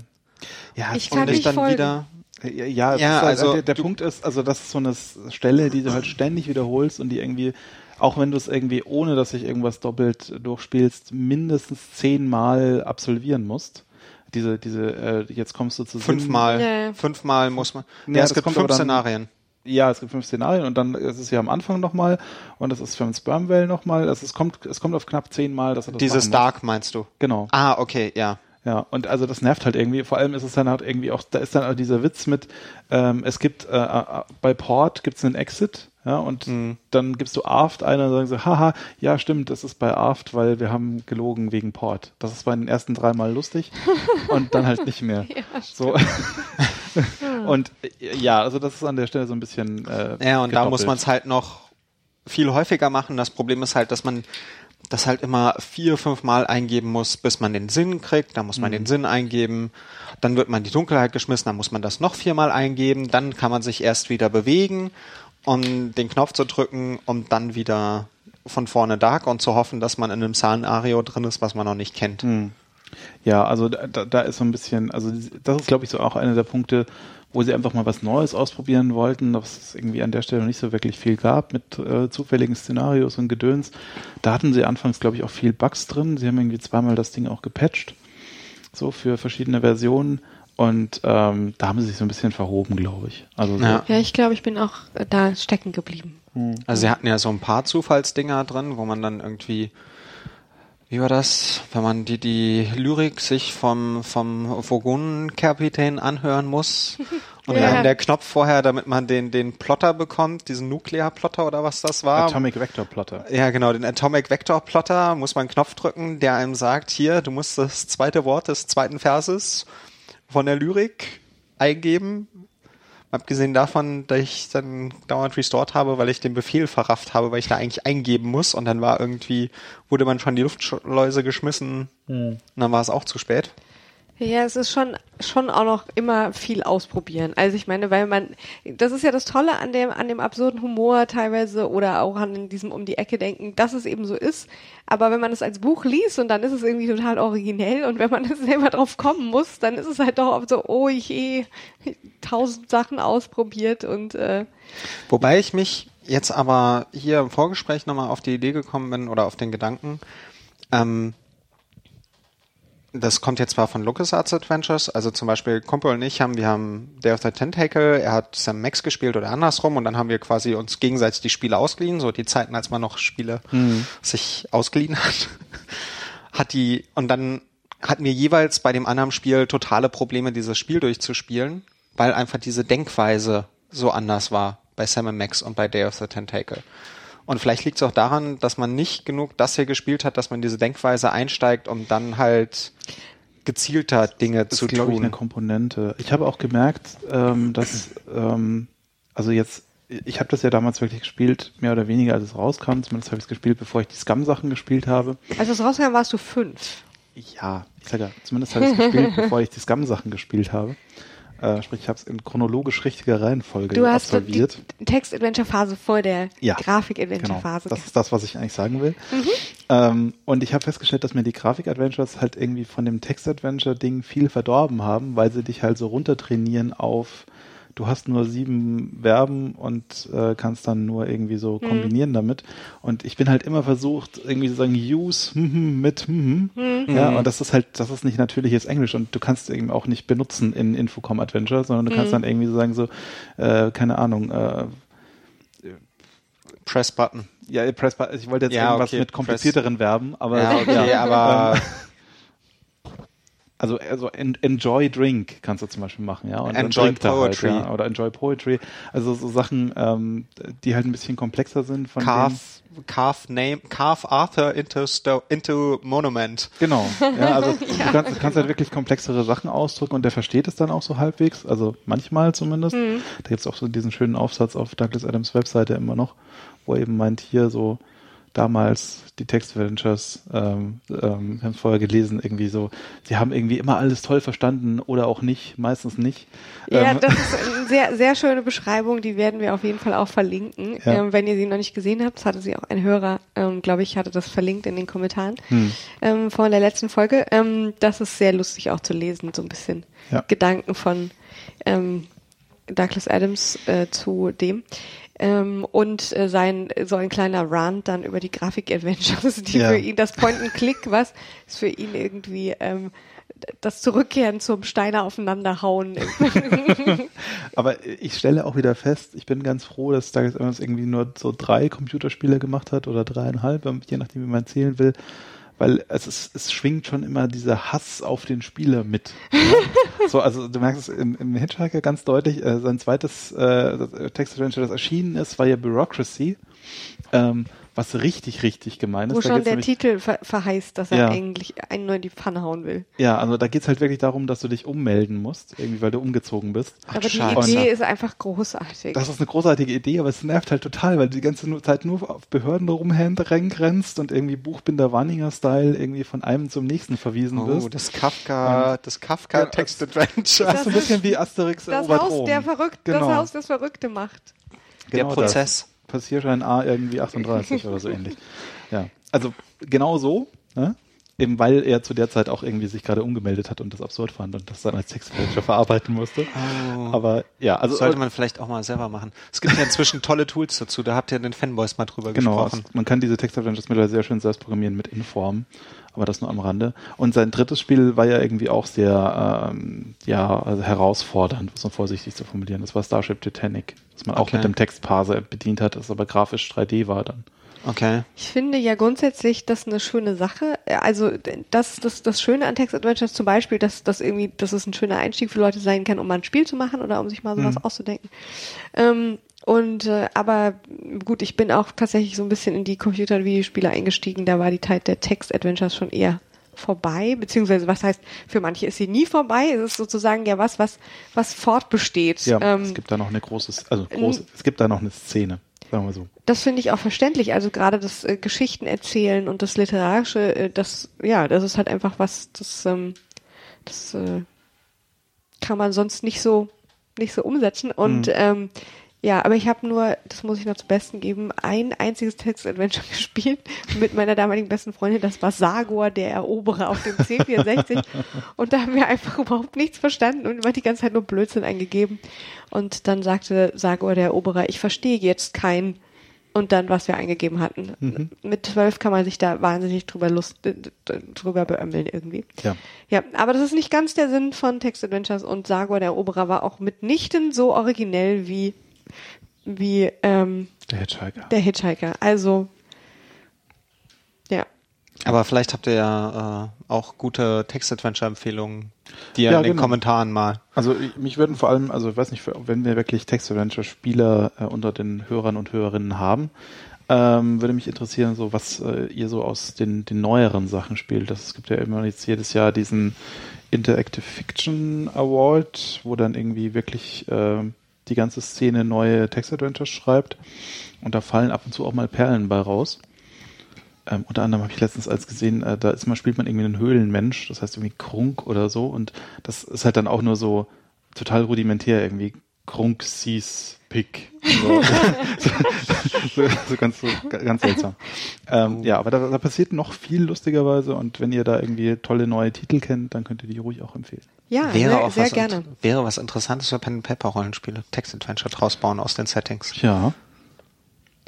Speaker 2: Ja,
Speaker 3: Ich
Speaker 1: und dich
Speaker 3: nicht
Speaker 1: dann
Speaker 3: folgen.
Speaker 1: wieder,
Speaker 2: Ja, ja, es halt,
Speaker 1: also
Speaker 2: der, der Punkt ist, also das ist so eine Stelle, die du halt ständig wiederholst und die irgendwie, auch wenn du es irgendwie ohne, dass sich irgendwas doppelt durchspielst, mindestens zehnmal absolvieren musst. Diese, diese, äh, jetzt kommst du zu
Speaker 1: fünfmal,
Speaker 3: Ja, ja.
Speaker 1: fünfmal muss man,
Speaker 2: Ja,
Speaker 1: ja, es gibt fünf
Speaker 2: dann-
Speaker 1: Szenarien.
Speaker 2: Ja, es gibt fünf Szenarien und dann ist es ja am Anfang nochmal und das ist für ein Spermwell nochmal. Also es kommt, es kommt auf knapp zehnmal, dass er das
Speaker 1: Dieses. Dark meinst du?
Speaker 2: Genau.
Speaker 1: Ah, okay, ja.
Speaker 2: Ja, und also das nervt halt irgendwie. Vor allem ist es dann halt irgendwie auch, da ist dann auch dieser Witz mit, ähm, es gibt äh, äh, bei Port gibt's einen Exit, ja, und
Speaker 1: Mhm.
Speaker 2: dann gibst du Aft ein und sagen so, haha, ja stimmt, das ist bei Aft, weil wir haben gelogen wegen Port. Das ist bei den ersten dreimal lustig und dann halt nicht mehr.
Speaker 3: Ja,
Speaker 2: so. und äh, ja, also das ist an der Stelle so ein bisschen. Äh,
Speaker 1: Ja, und da muss
Speaker 2: gedoppelt.
Speaker 1: man es halt noch viel häufiger machen. Das Problem ist halt, dass man das halt immer vier, fünf Mal eingeben muss, bis man den Sinn kriegt. Da muss man
Speaker 2: Mhm.
Speaker 1: den Sinn eingeben. Dann wird man in die Dunkelheit geschmissen, dann muss man das noch viermal eingeben. Dann kann man sich erst wieder bewegen, um den Knopf zu drücken, um dann wieder von vorne Dark und zu hoffen, dass man in einem Szenario drin ist, was man noch nicht kennt.
Speaker 2: Hm. Ja, also da, da ist so ein bisschen, also das ist, glaube ich, so auch einer der Punkte, wo sie einfach mal was Neues ausprobieren wollten, dass es irgendwie an der Stelle noch nicht so wirklich viel gab mit äh, zufälligen Szenarios und Gedöns. Da hatten sie anfangs, glaube ich, auch viel Bugs drin. Sie haben irgendwie zweimal das Ding auch gepatcht, so für verschiedene Versionen. Und ähm, da haben sie sich so ein bisschen verhoben, glaube ich. Also so,
Speaker 1: Ja.
Speaker 3: Ja, ich glaube, ich bin auch äh, da stecken geblieben.
Speaker 1: Also sie hatten ja so ein paar Zufallsdinger drin, wo man dann irgendwie, wie war das, wenn man die, die Lyrik sich vom, vom Vogonenkapitän anhören muss und
Speaker 3: Ja.
Speaker 1: dann der Knopf vorher, damit man den, den Plotter bekommt, diesen Nuklearplotter oder was das war.
Speaker 2: Atomic Vector Plotter.
Speaker 1: Ja, genau, den Atomic Vector Plotter muss man einen Knopf drücken, der einem sagt, hier, du musst das zweite Wort des zweiten Verses von der Lyrik eingeben, Abgesehen davon, dass ich dann dauernd restored habe, weil ich den Befehl verrafft habe, weil ich da eigentlich eingeben muss und dann war irgendwie, wurde man schon die Luftschleuse geschmissen und dann war es auch zu spät.
Speaker 3: Ja, es ist schon, schon auch noch immer viel ausprobieren. Also ich meine, weil man, das ist ja das Tolle an dem, an dem absurden Humor teilweise oder auch an diesem um die Ecke denken, dass es eben so ist. Aber wenn man es als Buch liest und dann ist es irgendwie total originell und wenn man es selber drauf kommen muss, dann ist es halt doch oft so, oh je, tausend Sachen ausprobiert und äh,
Speaker 1: Wobei ich mich jetzt aber hier im Vorgespräch nochmal auf die Idee gekommen bin oder auf den Gedanken, ähm, das kommt jetzt zwar von LucasArts Adventures, also zum Beispiel Kumpel und ich haben, wir haben Day of the Tentacle, er hat Sam Max gespielt oder andersrum und dann haben wir quasi uns gegenseitig die Spiele ausgeliehen, so die Zeiten, als man noch Spiele sich ausgeliehen hat. Hat die, und dann hatten wir jeweils bei dem anderen Spiel totale Probleme, dieses Spiel durchzuspielen, weil einfach diese Denkweise so anders war bei Sam Max und bei Day of the Tentacle. Und vielleicht liegt es auch daran, dass man nicht genug das hier gespielt hat, dass man in diese Denkweise einsteigt, um dann halt gezielter Dinge
Speaker 2: Das
Speaker 1: zu
Speaker 2: ist, glaube ich, eine
Speaker 1: tun.
Speaker 2: Komponente. Ich habe auch gemerkt, ähm, dass, ähm, also jetzt, ich habe das ja damals wirklich gespielt, mehr oder weniger, als es rauskam. Zumindest habe ich es gespielt, bevor ich die Scum-Sachen gespielt habe.
Speaker 3: als es rauskam, warst du fünf.
Speaker 2: Ja, ich sage ja, zumindest habe ich es gespielt, bevor ich die Scum-Sachen gespielt habe. Äh, sprich, ich habe es in chronologisch richtiger Reihenfolge
Speaker 3: Du hast die
Speaker 2: absolviert.
Speaker 3: Text-Adventure-Phase vor der
Speaker 2: Ja, Genau,
Speaker 3: Grafik-Adventure-Phase.
Speaker 2: das ist das, was ich eigentlich sagen will. Ähm, und ich habe festgestellt, dass mir die Grafik-Adventures halt irgendwie von dem Text-Adventure-Ding viel verdorben haben, weil sie dich halt so runtertrainieren auf, du hast nur sieben Verben und äh, kannst dann nur irgendwie so kombinieren damit. Und ich bin halt immer versucht, irgendwie zu sagen, use hm, hm, mit hm, hm. Ja, und das ist halt, das ist nicht natürliches Englisch und du kannst eben auch nicht benutzen in Infocom Adventure, sondern du kannst dann irgendwie so sagen, so, äh, keine Ahnung, äh,
Speaker 1: Press Button.
Speaker 2: ja, Press Button. Ich wollte jetzt
Speaker 1: Ja,
Speaker 2: irgendwas
Speaker 1: okay,
Speaker 2: mit komplizierteren Verben, aber
Speaker 1: Ja, okay, aber
Speaker 2: also, also en Enjoy Drink kannst du zum Beispiel machen, ja. Und dann
Speaker 1: Enjoy
Speaker 2: trinkt er
Speaker 1: Poetry.
Speaker 2: Halt, ja, oder Enjoy Poetry. Also so Sachen, ähm, die halt ein bisschen komplexer sind von denen.
Speaker 1: carve, carve name, carve Arthur into, sto into monument.
Speaker 2: Genau. Ja, also du kannst, du kannst halt wirklich komplexere Sachen ausdrücken und der versteht es dann auch so halbwegs, also manchmal zumindest. Da gibt's auch so diesen schönen Aufsatz auf Douglas Adams Webseite immer noch, wo er eben meint, hier so damals die Text-Adventures, ähm, ähm, wir haben es vorher gelesen, irgendwie so, sie haben irgendwie immer alles toll verstanden oder auch nicht, meistens nicht.
Speaker 3: Ja,
Speaker 2: Ähm,
Speaker 3: das ist eine sehr, sehr schöne Beschreibung, die werden wir auf jeden Fall auch verlinken.
Speaker 2: Ja.
Speaker 3: Ähm, wenn ihr sie noch nicht gesehen habt, hatte sie auch ein Hörer, ähm, glaube ich, hatte das verlinkt in den Kommentaren
Speaker 2: Hm.
Speaker 3: ähm, von der letzten Folge. Ähm, das ist sehr lustig auch zu lesen, so ein bisschen
Speaker 2: Ja.
Speaker 3: Gedanken von ähm, Douglas Adams äh, zu dem. Ähm, und äh, sein so ein kleiner Rant dann über die Grafik-Adventures, die
Speaker 2: Ja.
Speaker 3: für ihn das Point-and-Click, was ist für ihn irgendwie ähm, das Zurückkehren zum Steiner aufeinanderhauen.
Speaker 2: Aber ich stelle auch wieder fest, ich bin ganz froh, dass Douglas Adams irgendwie nur so drei Computerspiele gemacht hat oder dreieinhalb, je nachdem, wie man zählen will. Weil es, ist, es schwingt schon immer dieser Hass auf den Spieler mit. so, also du merkst es im, im Hitchhiker ganz deutlich. Äh, sein zweites äh, Text-Adventure, das erschienen ist, war ja Bureaucracy. Ähm, was richtig, richtig gemein ist.
Speaker 3: Wo
Speaker 2: Da
Speaker 3: schon
Speaker 2: geht's
Speaker 3: der
Speaker 2: nämlich-
Speaker 3: Titel ver verheißt, dass er
Speaker 2: Ja.
Speaker 3: eigentlich einen nur in die Pfanne hauen will.
Speaker 2: Ja, also da geht's halt wirklich darum, dass du dich ummelden musst, irgendwie weil du umgezogen bist.
Speaker 3: Aber die
Speaker 1: Scheiße.
Speaker 3: Idee ist einfach großartig.
Speaker 2: Das ist eine großartige Idee, aber es nervt halt total, weil du die ganze Zeit nur auf Behörden rumrennst und irgendwie Buchbinder Wanninger-Style irgendwie von einem zum nächsten verwiesen
Speaker 1: Oh,
Speaker 2: wirst.
Speaker 1: das Kafka, das Kafka Text Adventure.
Speaker 2: Das ist ein bisschen wie Asterix
Speaker 3: das Haus, der verrückt,
Speaker 2: Genau.
Speaker 3: das Haus, das Verrückte macht.
Speaker 1: Der
Speaker 2: Genau
Speaker 1: Prozess.
Speaker 2: Passierschein A irgendwie 38 oder so ähnlich. Ja, also genau so, ne? Eben weil er zu der Zeit auch irgendwie sich gerade umgemeldet hat und das absurd fand und das dann als Textmanager verarbeiten musste. Aber ja, also
Speaker 1: Sollte man vielleicht auch mal selber machen. Es gibt ja inzwischen tolle Tools dazu, da habt ihr in den Fanboys mal drüber
Speaker 2: Genau,
Speaker 1: gesprochen.
Speaker 2: es, man kann diese Textadventures mittlerweile sehr schön selbst programmieren mit Inform, aber das nur am Rande. Und sein drittes Spiel war ja irgendwie auch sehr ähm, ja, also herausfordernd, muss man vorsichtig zu formulieren. Das war Starship Titanic, das man auch
Speaker 1: Okay.
Speaker 2: mit dem Textparser bedient hat, das aber grafisch 3D war dann.
Speaker 1: Okay.
Speaker 3: Ich finde ja grundsätzlich das eine schöne Sache. Also das, das, das Schöne an Text Adventures zum Beispiel, dass das irgendwie, dass es ein schöner Einstieg für Leute sein kann, um mal ein Spiel zu machen oder um sich mal sowas auszudenken. Ähm, und äh, aber gut, ich bin auch tatsächlich so ein bisschen in die Computer- und Videospiele eingestiegen. Da war die Zeit der Text Adventures schon eher vorbei, beziehungsweise was heißt, für manche ist sie nie vorbei. Es ist sozusagen ja was, was, was fortbesteht.
Speaker 2: Ja,
Speaker 3: Ähm,
Speaker 2: es gibt da noch eine große, also große, es gibt da noch eine Szene, sagen wir so.
Speaker 3: das finde ich auch verständlich. Also gerade das äh, Geschichten erzählen und das Literarische, äh, das, ja, das ist halt einfach was, das, ähm, das äh, kann man sonst nicht so, nicht so umsetzen. Und
Speaker 2: Mhm.
Speaker 3: ähm, ja, aber ich habe nur, das muss ich noch zum Besten geben, ein einziges Text-Adventure gespielt mit meiner damaligen besten Freundin. Das war Sagor, der Eroberer auf dem C64. und da haben wir einfach überhaupt nichts verstanden und immer die ganze Zeit nur Blödsinn eingegeben. Und dann sagte Sagor, der Eroberer, ich verstehe jetzt kein und dann, was wir eingegeben hatten.
Speaker 2: Mhm.
Speaker 3: Mit zwölf kann man sich da wahnsinnig drüber Lust, äh, drüber beömmeln irgendwie.
Speaker 2: Ja.
Speaker 3: Ja, aber das ist nicht ganz der Sinn von Text Adventures und Sagor, der Eroberer, war auch mitnichten so originell wie, wie ähm,
Speaker 2: Der Hitchhiker.
Speaker 3: der Hitchhiker. Also, ja.
Speaker 1: Aber vielleicht habt ihr ja äh, auch gute Text-Adventure-Empfehlungen, die ihr
Speaker 2: Ja,
Speaker 1: in den
Speaker 2: genau.
Speaker 1: Kommentaren mal.
Speaker 2: Also ich- mich würden vor allem, also ich weiß nicht, wenn wir wirklich Text-Adventure-Spieler äh, unter den Hörern und Hörerinnen haben, ähm, würde mich interessieren, so was äh, ihr so aus den, den neueren Sachen spielt. Das, es gibt ja immer jetzt jedes Jahr diesen Interactive Fiction Award, wo dann irgendwie wirklich äh, die ganze Szene neue Text-Adventures schreibt. Und da fallen ab und zu auch mal Perlen bei raus. Ähm, unter anderem habe ich letztens als gesehen, äh, da ist mal, spielt man irgendwie einen Höhlenmensch, das heißt irgendwie Krunk oder so. Und das ist halt dann auch nur so total rudimentär irgendwie. Krunk sees Pick. So, so, so, ganz, so ganz seltsam. Ähm, ja, aber da, da passiert noch viel lustigerweise und wenn ihr da irgendwie tolle neue Titel kennt, dann könnt ihr die ruhig auch empfehlen.
Speaker 3: Ja,
Speaker 1: wäre
Speaker 3: sehr,
Speaker 1: auch
Speaker 3: sehr
Speaker 1: was,
Speaker 3: gerne.
Speaker 1: wäre was Interessantes für Pen and Paper Rollenspiele, Text-Adventure draus bauen aus den Settings.
Speaker 2: Ja.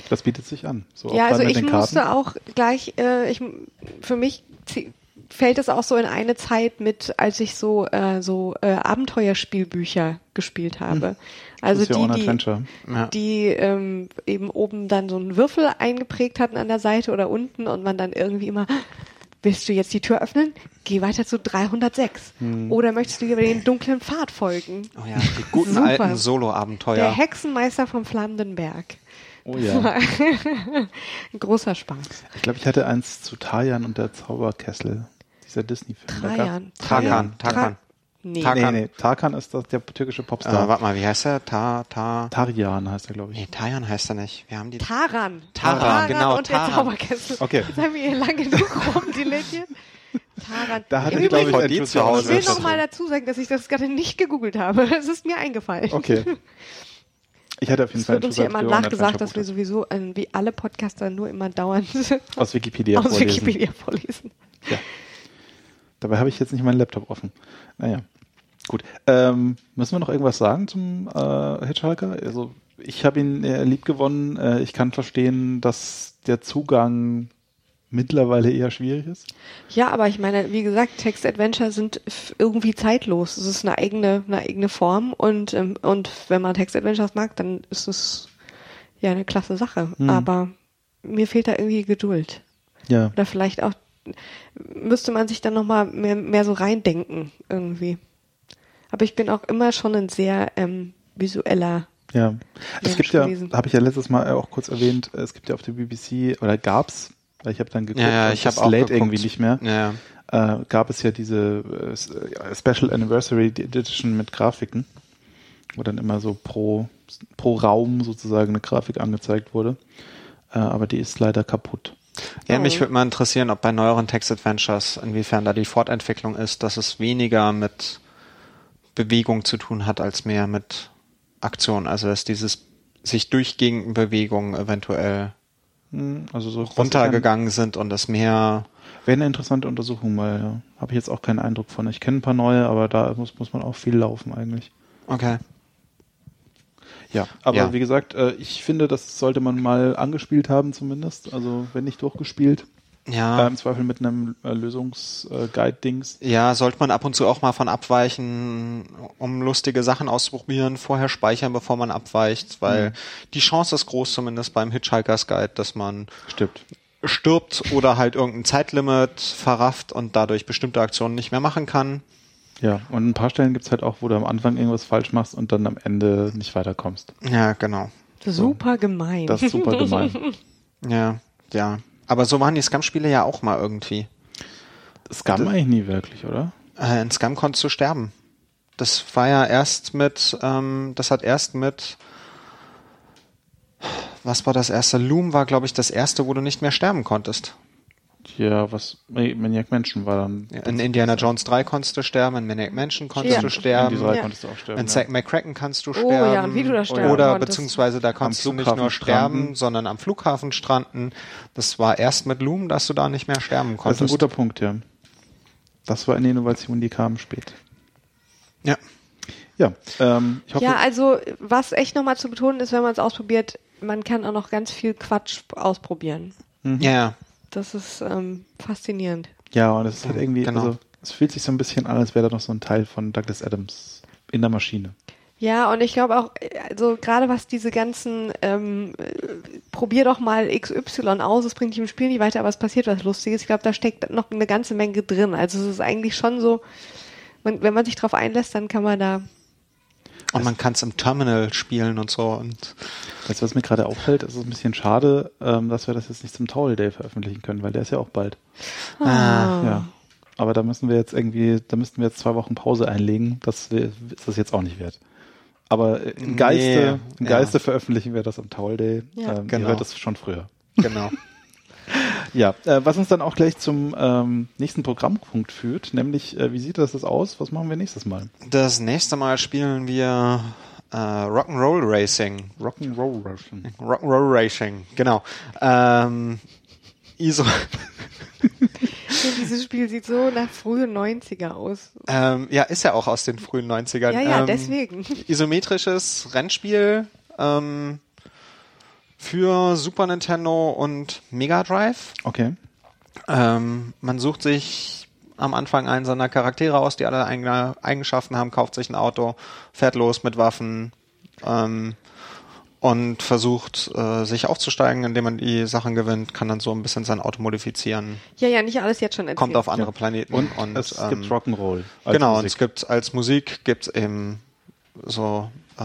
Speaker 2: Das bietet sich an. So auch
Speaker 3: Ja, also ich musste auch gleich, äh, ich, für mich fällt es auch so in eine Zeit mit, als ich so äh, so äh, Abenteuerspielbücher gespielt habe. Also
Speaker 2: Your Own
Speaker 3: die, die.
Speaker 1: Ja.
Speaker 3: die ähm, eben oben dann so einen Würfel eingeprägt hatten an der Seite oder unten und man dann irgendwie immer, willst du jetzt die Tür öffnen? Geh weiter zu 306.
Speaker 2: Hm.
Speaker 3: Oder möchtest du über den dunklen Pfad folgen?
Speaker 1: Oh ja, die guten alten
Speaker 3: Der
Speaker 1: Solo-Abenteuer.
Speaker 3: Hexenmeister vom flammenden Berg.
Speaker 2: Oh ja.
Speaker 3: Ein großer Spaß.
Speaker 2: Ich glaube, ich hatte eins zu Tajan und der Zauberkessel. Dieser Disney-Film.
Speaker 3: Trajan.
Speaker 1: Tarkan, Tarkan.
Speaker 3: Nee.
Speaker 1: Tarkan.
Speaker 2: Nee, nee, Tarkan ist das der türkische
Speaker 1: Äh,
Speaker 2: Popstar.
Speaker 1: warte mal, wie heißt er? Ta, ta.
Speaker 2: Tarjan heißt er, glaube ich.
Speaker 1: Nee, Tayan heißt er nicht. Wir haben die.
Speaker 3: Taran.
Speaker 1: Taran, genau,
Speaker 3: und
Speaker 1: Taran.
Speaker 3: der Zauberkessel.
Speaker 2: Okay.
Speaker 3: Jetzt haben wir hier lang genug rumdilettiert. Taran.
Speaker 2: Da hatte
Speaker 3: Im
Speaker 2: ich, glaube ich,
Speaker 3: Übrigen,
Speaker 2: ein
Speaker 1: die
Speaker 2: Choose
Speaker 1: zu Hause.
Speaker 3: ich will
Speaker 2: Adventure
Speaker 3: noch mal
Speaker 2: drin.
Speaker 3: dazu sagen, dass ich das gerade nicht gegoogelt habe. Es ist mir eingefallen.
Speaker 2: Okay. Ich hatte auf jeden
Speaker 3: Es
Speaker 2: Fall
Speaker 3: wird uns ja immer nachgesagt, dass wir sowieso, äh, wie alle Podcaster, nur immer dauernd
Speaker 2: aus Wikipedia
Speaker 3: aus
Speaker 2: vorlesen.
Speaker 3: Wikipedia vorlesen.
Speaker 2: Ja. Dabei habe ich jetzt nicht meinen Laptop offen. Naja. Gut. Ähm, müssen wir noch irgendwas sagen zum äh, Hitchhiker? Also ich habe ihn äh, lieb gewonnen. Äh, ich kann verstehen, dass der Zugang mittlerweile eher schwierig ist.
Speaker 3: Ja, aber ich meine, wie gesagt, Text-Adventure sind irgendwie zeitlos. Es ist eine eigene, eine eigene Form und, ähm, und wenn man Text-Adventures mag, dann ist es ja eine klasse Sache.
Speaker 2: Hm.
Speaker 3: Aber mir fehlt da irgendwie Geduld.
Speaker 2: Ja.
Speaker 3: Oder vielleicht auch müsste man sich dann nochmal mehr, mehr so reindenken irgendwie. Aber ich bin auch immer schon ein sehr ähm, visueller.
Speaker 2: Ja, es
Speaker 3: Mensch
Speaker 2: gibt ja, habe ich ja letztes Mal auch kurz erwähnt, es gibt ja auf der BBC, oder gab's, weil ich habe dann geguckt,
Speaker 1: Ja, ja, ich
Speaker 2: das
Speaker 1: habe auch
Speaker 2: lädt
Speaker 1: geguckt.
Speaker 2: irgendwie nicht mehr,
Speaker 1: Ja.
Speaker 2: äh, gab es ja diese äh, Special Anniversary Edition mit Grafiken, wo dann immer so pro, pro Raum sozusagen eine Grafik angezeigt wurde. Äh, aber die ist leider kaputt.
Speaker 1: Ja,
Speaker 3: Oh.
Speaker 1: mich würde mal interessieren, ob bei neueren Text-Adventures, inwiefern da die Fortentwicklung ist, dass es weniger mit Bewegung zu tun hat, als mehr mit Aktion. Also dass dieses sich durchgehenden Bewegungen eventuell
Speaker 2: Also so
Speaker 1: runtergegangen sind und es mehr
Speaker 2: Wäre eine interessante Untersuchung, weil ja, habe ich jetzt auch keinen Eindruck von. Ich kenne ein paar neue, aber da muss, muss man auch viel laufen eigentlich.
Speaker 1: Okay.
Speaker 2: Ja, aber
Speaker 1: Ja.
Speaker 2: wie gesagt, äh, ich finde, das sollte man mal angespielt haben zumindest. Also wenn nicht durchgespielt,
Speaker 1: Ja.
Speaker 2: äh, im Zweifel mit einem äh, Lösungsguide-Dings.
Speaker 1: Ja, sollte man ab und zu auch mal von abweichen, um lustige Sachen auszuprobieren, vorher speichern, bevor man abweicht, weil die Chance ist groß, zumindest beim Hitchhiker's Guide, dass man
Speaker 2: Stimmt.
Speaker 1: stirbt oder halt irgendein Zeitlimit verrafft und dadurch bestimmte Aktionen nicht mehr machen kann.
Speaker 2: Ja, und ein paar Stellen gibt's halt auch, wo du am Anfang irgendwas falsch machst und dann am Ende nicht weiterkommst.
Speaker 1: Ja, genau.
Speaker 3: Super gemein.
Speaker 2: Das ist super gemein.
Speaker 1: Ja, ja. Aber so waren die Scam-Spiele ja auch mal irgendwie.
Speaker 2: Scum eigentlich nie wirklich, oder?
Speaker 1: Äh, in Scum konntest du sterben. Das war ja erst mit, ähm, das hat erst mit, was war das erste? Loom war, glaube ich, das erste, wo du nicht mehr sterben konntest.
Speaker 2: Ja, was Maniac Mansion war dann.
Speaker 1: Ja, In Indiana Jones 3 konntest du sterben, in Maniac Mansion konntest
Speaker 3: Ja.
Speaker 1: du
Speaker 2: In
Speaker 1: sterben,
Speaker 2: drei
Speaker 3: Ja.
Speaker 2: konntest du auch sterben.
Speaker 1: in
Speaker 2: ja.
Speaker 1: Zack McCracken kannst du
Speaker 3: Oh,
Speaker 1: sterben.
Speaker 3: wie du da sterben
Speaker 1: Oder
Speaker 3: konntest.
Speaker 1: beziehungsweise da konntest du nicht nur sterben,
Speaker 2: stranden.
Speaker 1: sondern am Flughafen stranden. Das war erst mit Loom, dass du da nicht mehr sterben
Speaker 2: Das ist ein
Speaker 1: konntest.
Speaker 2: guter Punkt, ja. Das war eine Innovation, die kam spät.
Speaker 1: ja.
Speaker 2: Ja, ähm, ich hoffe,
Speaker 3: Ja, also was echt nochmal zu betonen ist, wenn man es ausprobiert, man kann auch noch ganz viel Quatsch ausprobieren.
Speaker 2: Mhm.
Speaker 1: ja, ja.
Speaker 3: Das ist ähm, faszinierend.
Speaker 2: ja, und es ist halt irgendwie,
Speaker 1: Genau.
Speaker 2: also es fühlt sich so ein bisschen an, als wäre da noch so ein Teil von Douglas Adams in der Maschine.
Speaker 3: Ja, und ich glaube auch, also gerade was diese ganzen, ähm, äh, probier doch mal XY aus, es bringt dich im Spiel nicht weiter, aber es passiert was Lustiges. Ich glaube, da steckt noch eine ganze Menge drin. Also es ist eigentlich schon so, man, wenn man sich drauf einlässt, dann kann man da.
Speaker 1: Und man kann es im Terminal spielen und so. Und
Speaker 2: Weißt du, was mir gerade auffällt? Es ist ein bisschen schade, ähm, dass wir das jetzt nicht zum Towel Day veröffentlichen können, weil der ist ja auch bald.
Speaker 1: Ah.
Speaker 2: Ja. Aber da müssen wir jetzt irgendwie, da müssten wir jetzt zwei Wochen Pause einlegen. Das ist das jetzt auch nicht wert. Aber äh, im
Speaker 1: Nee,
Speaker 2: Geiste, im
Speaker 1: ja.
Speaker 2: Geiste veröffentlichen wir das am Towel Day.
Speaker 3: Ja.
Speaker 2: ähm,
Speaker 1: Genau.
Speaker 2: Ihr hört das schon früher.
Speaker 1: genau.
Speaker 2: Ja, äh, was uns dann auch gleich zum ähm, nächsten Programmpunkt führt, nämlich äh, wie sieht das jetzt aus? Was machen wir nächstes Mal?
Speaker 1: Das nächste Mal spielen wir äh, Rock'n'Roll Racing.
Speaker 2: Rock'n'Roll Russian.
Speaker 1: Rock'n'Roll Racing, genau. Ähm, ISO,
Speaker 3: Dieses Spiel sieht so nach frühen 90er aus.
Speaker 1: ähm, ja, ist ja auch aus den frühen 90ern.
Speaker 3: Ja, ja,
Speaker 1: ähm,
Speaker 3: deswegen.
Speaker 1: Isometrisches Rennspiel ähm, für Super Nintendo und Mega Drive.
Speaker 2: Okay.
Speaker 1: Ähm, man sucht sich am Anfang einen seiner Charaktere aus, die alle eigene Eigenschaften haben, kauft sich ein Auto, fährt los mit Waffen ähm, und versucht äh, sich aufzusteigen, indem man die Sachen gewinnt, kann dann so ein bisschen sein Auto modifizieren,
Speaker 3: Ja, ja, nicht alles jetzt schon erzählt.
Speaker 1: kommt auf andere
Speaker 2: Ja.
Speaker 1: Planeten
Speaker 2: Und,
Speaker 1: und,
Speaker 2: es
Speaker 1: ähm,
Speaker 2: gibt Rock'n'Roll.
Speaker 1: Genau, und
Speaker 2: Musik.
Speaker 1: es gibt als Musik gibt's eben so äh,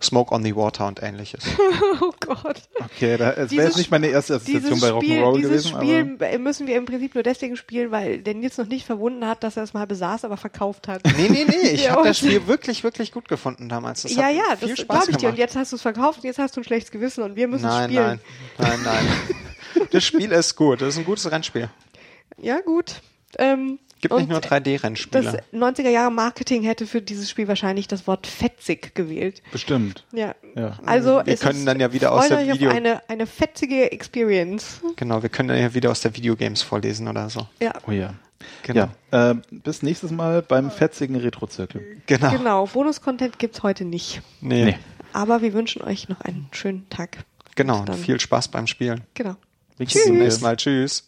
Speaker 1: Smoke on the Water und ähnliches.
Speaker 3: Oh Gott.
Speaker 2: Okay, da, es wäre
Speaker 3: Dieses-
Speaker 2: jetzt nicht meine erste Assoziation
Speaker 3: Dieses
Speaker 2: bei
Speaker 3: Spiel,
Speaker 2: Rock'n'Roll
Speaker 3: dieses
Speaker 2: gewesen,
Speaker 3: Spiel
Speaker 2: aber
Speaker 3: müssen wir im Prinzip nur deswegen spielen, weil der Nils noch nicht verwunden hat, dass er es mal besaß, aber verkauft hat.
Speaker 1: nee, nee, nee, ich
Speaker 3: Ja,
Speaker 1: habe das Spiel wirklich, wirklich gut gefunden damals. Das
Speaker 3: ja,
Speaker 1: hat
Speaker 3: ja,
Speaker 1: viel
Speaker 3: das glaube ich dir. Und jetzt hast du es verkauft und jetzt hast du ein schlechtes Gewissen und wir müssen es
Speaker 1: nein,
Speaker 3: spielen.
Speaker 1: nein, nein, nein. das Spiel ist gut. Das ist ein gutes Rennspiel.
Speaker 3: Ja, gut. Ähm,
Speaker 1: Gibt
Speaker 3: und
Speaker 1: nicht nur
Speaker 3: Das
Speaker 1: 3D-Rennspiele.
Speaker 3: 90er Jahre Marketing hätte für dieses Spiel wahrscheinlich das Wort fetzig gewählt.
Speaker 2: bestimmt.
Speaker 3: Ja.
Speaker 2: Ja.
Speaker 3: Also
Speaker 1: Wir
Speaker 3: es
Speaker 1: können
Speaker 3: ist,
Speaker 1: dann ja wieder aus der Video-
Speaker 3: eine, eine fetzige Experience.
Speaker 1: Genau, wir können dann ja wieder aus der Videogames vorlesen oder so.
Speaker 3: Ja,
Speaker 2: Oh ja.
Speaker 1: Genau.
Speaker 2: Ja, äh, bis nächstes Mal beim fetzigen Retro-Zirkel.
Speaker 1: Genau.
Speaker 3: genau. Bonus-Content gibt's heute nicht.
Speaker 1: Nee.
Speaker 2: Nee.
Speaker 3: Aber wir wünschen euch noch einen schönen Tag.
Speaker 1: Genau.
Speaker 3: Dann-
Speaker 1: Viel Spaß beim Spielen.
Speaker 3: Genau.
Speaker 1: Bis zum nächsten Mal. Tschüss.